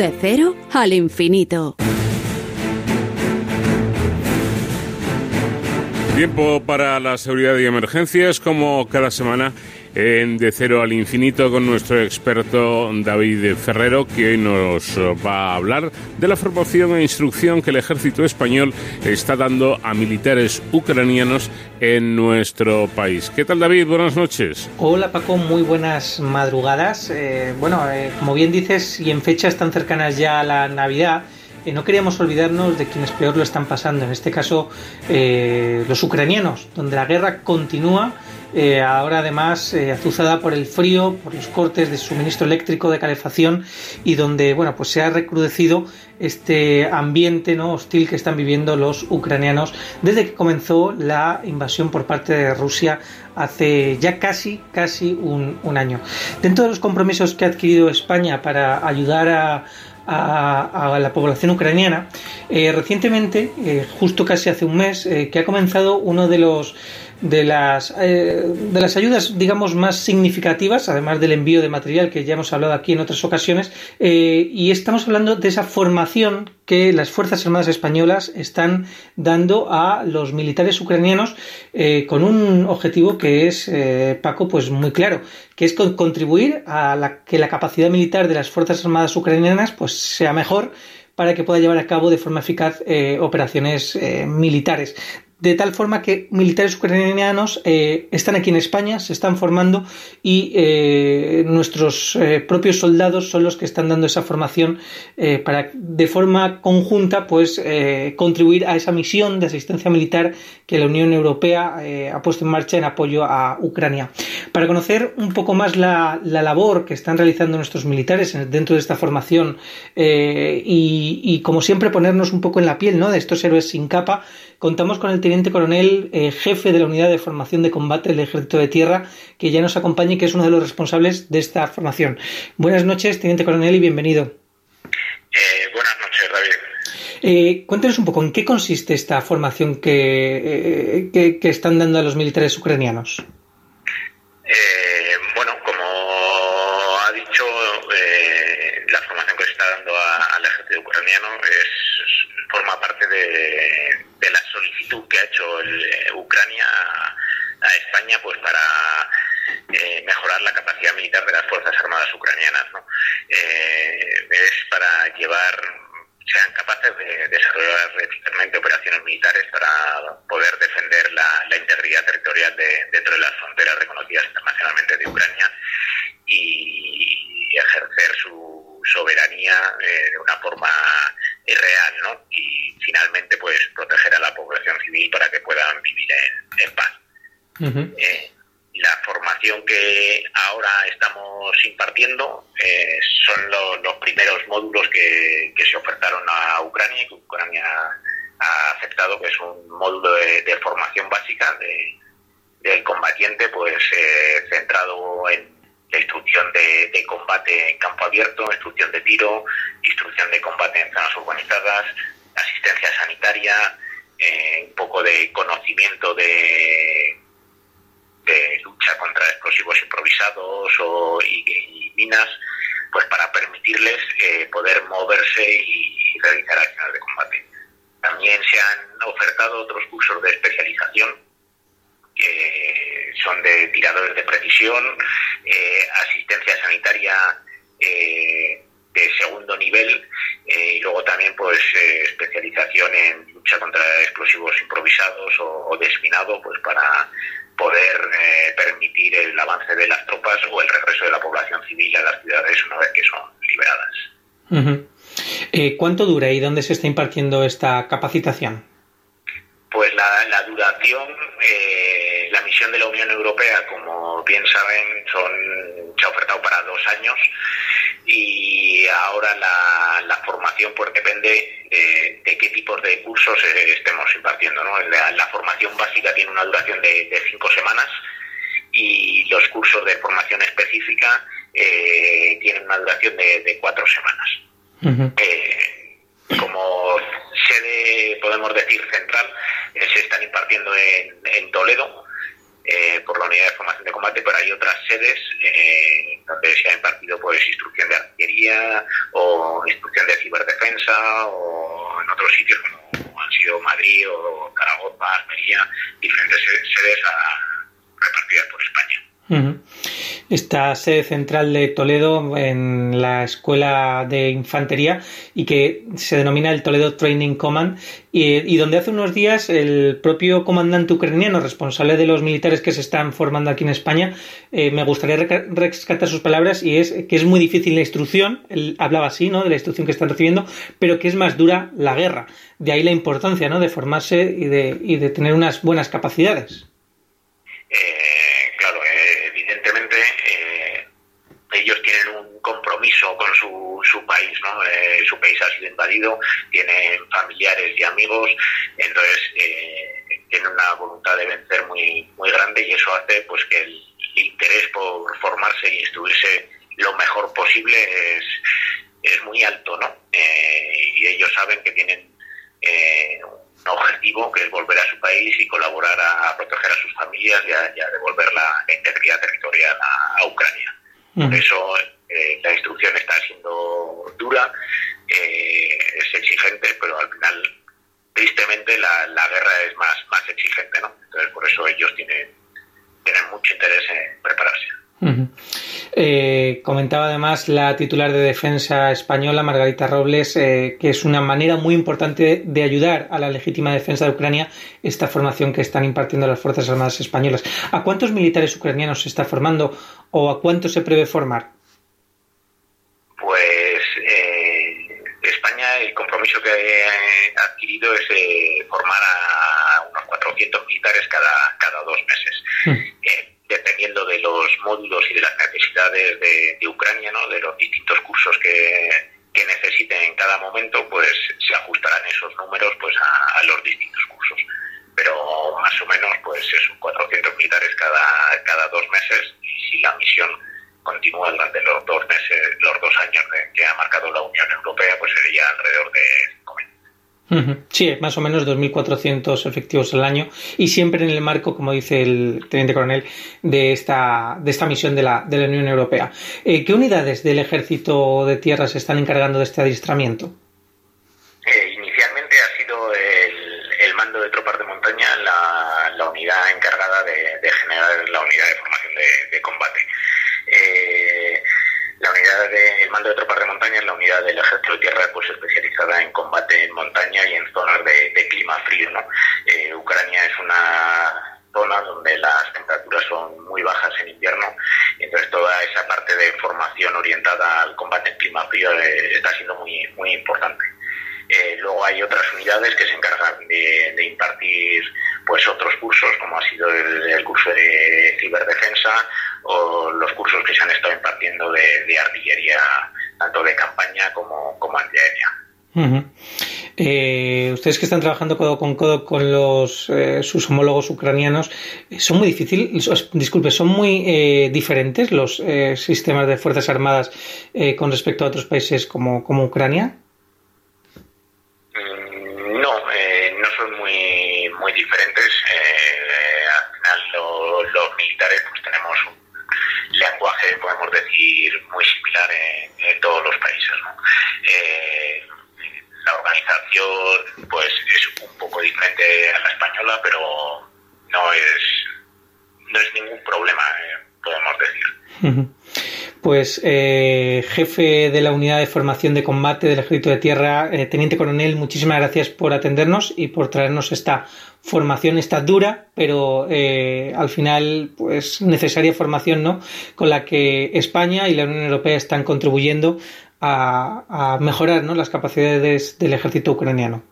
De cero al infinito. Tiempo para la seguridad y emergencias, como cada semana en De Cero al Infinito con nuestro experto David Ferrero, que hoy nos va a hablar de la formación e instrucción que el ejército español está dando a militares ucranianos en nuestro país. ¿Qué tal David? Buenas noches. Hola Paco, muy buenas madrugadas. Eh, bueno, eh, como bien dices, y en fechas tan cercanas ya a la Navidad, eh, no queríamos olvidarnos de quienes peor lo están pasando, en este caso los ucranianos, donde la guerra continúa eh, ahora además eh, azuzada por el frío, por los cortes de suministro eléctrico, de calefacción y donde bueno pues se ha recrudecido este ambiente ¿no? hostil que están viviendo los ucranianos desde que comenzó la invasión por parte de Rusia hace ya casi casi un, año. Dentro de los compromisos que ha adquirido España para ayudar a, la población ucraniana, eh, recientemente, justo casi hace un mes, que ha comenzado uno de los de las, eh, de las ayudas, digamos, más significativas, además del envío de material que ya hemos hablado aquí en otras ocasiones, eh, y estamos hablando de esa formación que las Fuerzas Armadas Españolas están dando a los militares ucranianos eh, con un objetivo que es, Paco, pues muy claro, que es contribuir a la, que la capacidad militar de las Fuerzas Armadas ucranianas pues sea mejor para que pueda llevar a cabo de forma eficaz operaciones militares de tal forma que militares ucranianos eh, están aquí en España, se están formando y eh, nuestros eh, propios soldados son los que están dando esa formación para de forma conjunta pues contribuir a esa misión de asistencia militar que la Unión Europea ha puesto en marcha en apoyo a Ucrania. Para conocer un poco más la, labor que están realizando nuestros militares dentro de esta formación y, y, como siempre ponernos un poco en la piel ¿no? de estos héroes sin capa, contamos con el teniente coronel, eh, jefe de la unidad de formación de combate del Ejército de Tierra, que ya nos acompaña y que es uno de los responsables de esta formación. Buenas noches, teniente coronel, y bienvenido. Eh, buenas noches, David. Eh, cuéntenos un poco en qué consiste esta formación que, que, están dando a los militares ucranianos. bueno, ucraniano es, forma parte de, la solicitud que ha hecho eh, Ucrania a, España pues para eh, mejorar la capacidad militar de las Fuerzas Armadas ucranianas. Eh, es para llevar, sean capaces de desarrollar eficazmente operaciones militares para poder defender la, integridad territorial de, dentro de las fronteras reconocidas internacionalmente de Ucrania y ejercer su soberanía de una forma real, ¿no? Y finalmente, pues, proteger a la población civil para que puedan vivir en, paz. Eh, la formación que ahora estamos impartiendo eh, son los primeros módulos que, se ofertaron a Ucrania y que Ucrania ha aceptado, que es un módulo de, formación básica de, del combatiente, pues eh, centrado en instrucción de, combate en campo abierto, instrucción de tiro, instrucción de combate en zonas urbanizadas, asistencia sanitaria, eh, un poco de conocimiento de, de lucha contra explosivos improvisados o, y, minas, pues para permitirles eh, poder moverse y realizar acciones de combate. También se han ofertado otros cursos de especialización son de tiradores de precisión, eh, asistencia sanitaria eh, de segundo nivel eh, y luego también pues especialización en lucha contra explosivos improvisados o, desminado pues para poder permitir el avance de las tropas o el regreso de la población civil a las ciudades una vez que son liberadas. ¿Cuánto dura y dónde se está impartiendo esta capacitación? Pues la, duración, eh, la de la Unión Europea, como bien saben, son, se ha ofertado para dos años y ahora la, formación pues depende de, qué tipos de cursos eh, estemos impartiendo. ¿no? La, formación básica tiene una duración de, cinco semanas y los cursos de formación específica eh, tienen una duración de, cuatro semanas. como sede, podemos decir, central, se están impartiendo en, Toledo eh, por la unidad de formación de combate, pero hay otras sedes eh, donde se ha impartido pues instrucción de artillería o instrucción de ciberdefensa o en otros sitios como han sido Madrid o Zaragoza, Almería, diferentes sedes repartidas por España esta sede central de Toledo en la Escuela de Infantería y que se denomina el Toledo Training Command y, donde hace unos días el propio comandante ucraniano responsable de los militares que se están formando aquí en España eh, me gustaría rescatar sus palabras y es que es muy difícil la instrucción, él hablaba así, ¿no? de la instrucción que están recibiendo, pero que es más dura la guerra. De ahí la importancia ¿no? de formarse y de, y de tener unas buenas capacidades. Eh ellos tienen un compromiso con su, su país, ¿no? Eh, su país ha sido invadido, tienen familiares y amigos, entonces eh, tienen una voluntad de vencer muy, muy grande y eso hace pues que el interés por formarse e instruirse lo mejor posible es, es muy alto, ¿no? Eh, y ellos saben que tienen un objetivo que es volver a su país y colaborar a, proteger a sus familias y a, devolver la integridad territorial a Ucrania. Por eso eh, la instrucción está siendo dura, eh, es exigente, pero al final, tristemente, la, la, guerra es más, más exigente, ¿no? Entonces, por eso ellos tienen, tienen mucho interés en prepararse. Eh, comentaba además la titular de defensa española, Margarita Robles, eh, que es una manera muy importante de ayudar a la legítima defensa de Ucrania esta formación que están impartiendo las Fuerzas Armadas españolas. ¿A cuántos militares ucranianos se está formando o a cuántos se prevé formar? Pues eh, España, el compromiso que ha adquirido es formar a unos 400 militares cada, cada dos meses. Hmm de los módulos y de las necesidades de, Ucrania, ¿no? de los distintos cursos que, que, necesiten en cada momento, pues se ajustarán esos números pues a, los distintos cursos. Pero más o menos pues es 400 militares cada, cada dos meses y si la misión continúa durante los dos meses, los dos años que ha marcado la Unión Europea, pues sería alrededor de 50. Sí, más o menos 2.400 efectivos al año y siempre en el marco, como dice el teniente coronel, de esta, de esta misión de la, de la Unión Europea. Eh, ¿Qué unidades del ejército de tierra se están encargando de este adiestramiento? Eh, inicialmente ha sido el, mando de tropas de montaña la, unidad encargada de, generar la unidad de formación de, combate. Eh, la unidad de, el mando de tropas de del ejército de tierra pues especializada en combate en montaña y en zonas de, clima frío. ¿no? Eh, Ucrania es una zona donde las temperaturas son muy bajas en invierno y entonces toda esa parte de formación orientada al combate en clima frío eh, está siendo muy, muy importante. Eh, luego hay otras unidades que se encargan de, impartir pues otros cursos, como ha sido el, curso de ciberdefensa o los cursos que se han estado impartiendo de, artillería, tanto de campaña como, como antiaérea. Eh, ustedes que están trabajando codo con codo con los eh, sus homólogos ucranianos, son muy difíciles, disculpe, son muy diferentes los sistemas de fuerzas armadas con respecto a otros países como, como Ucrania. diferentes. Eh, al final los militares pues tenemos un lenguaje, podemos decir, muy similar en, todos los países. Eh, la organización pues es un poco diferente a la española, pero no es, no es ningún problema, eh, pues eh, jefe de la unidad de formación de combate del Ejército de Tierra, eh, Teniente Coronel, muchísimas gracias por atendernos y por traernos esta formación, esta dura, pero eh, al final, pues necesaria formación, ¿no? Con la que España y la Unión Europea están contribuyendo a, mejorar, ¿no? Las capacidades del ejército ucraniano.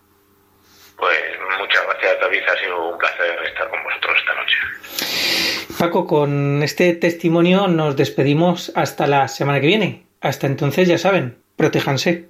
Pues muchas gracias, David. Ha sido un placer estar con vosotros esta noche. Paco, con este testimonio nos despedimos hasta la semana que viene. Hasta entonces, ya saben, protéjanse.